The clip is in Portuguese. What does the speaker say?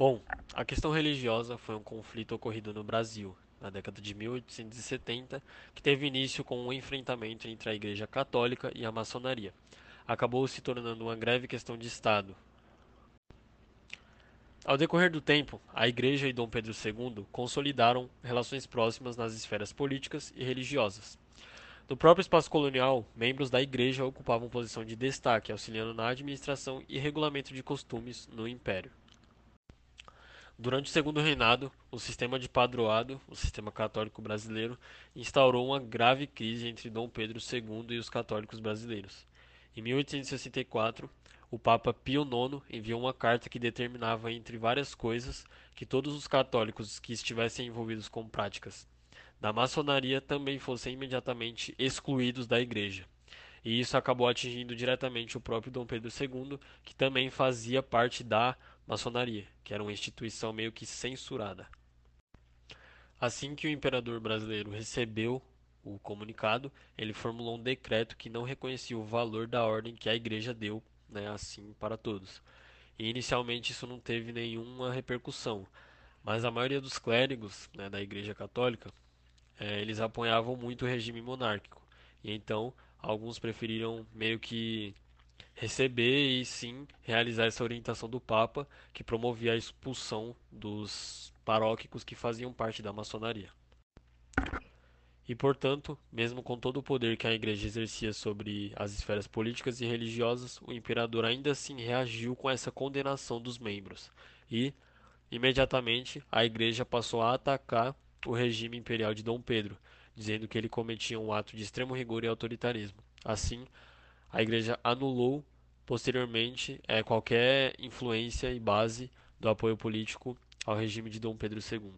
Bom, a questão religiosa foi um conflito ocorrido no Brasil, na década de 1870, que teve início com um enfrentamento entre a Igreja Católica e a maçonaria. Acabou se tornando uma grave questão de Estado. Ao decorrer do tempo, a Igreja e Dom Pedro II consolidaram relações próximas nas esferas políticas e religiosas. No próprio espaço colonial, membros da Igreja ocupavam posição de destaque, auxiliando na administração e regulamento de costumes no Império. Durante o segundo reinado, o sistema de padroado, o sistema católico brasileiro, instaurou uma grave crise entre Dom Pedro II e os católicos brasileiros. Em 1864, o Papa Pio IX enviou uma carta que determinava, entre várias coisas, que todos os católicos que estivessem envolvidos com práticas da maçonaria também fossem imediatamente excluídos da Igreja. E isso acabou atingindo diretamente o próprio Dom Pedro II, que também fazia parte da maçonaria, que era uma instituição meio que censurada. Assim que o imperador brasileiro recebeu o comunicado, ele formulou um decreto que não reconhecia o valor da ordem que a igreja deu, né, assim para todos. E inicialmente isso não teve nenhuma repercussão, mas a maioria dos clérigos né, da igreja católica, é, eles apoiavam muito o regime monárquico. E então alguns preferiram meio que receber e sim realizar essa orientação do Papa, que promovia a expulsão dos paróquicos que faziam parte da maçonaria. E, portanto, mesmo com todo o poder que a Igreja exercia sobre as esferas políticas e religiosas, o imperador ainda assim reagiu com essa condenação dos membros e, imediatamente, a Igreja passou a atacar o regime imperial de Dom Pedro, dizendo que ele cometia um ato de extremo rigor e autoritarismo. Assim, a Igreja anulou posteriormente é, qualquer influência e base do apoio político ao regime de Dom Pedro II.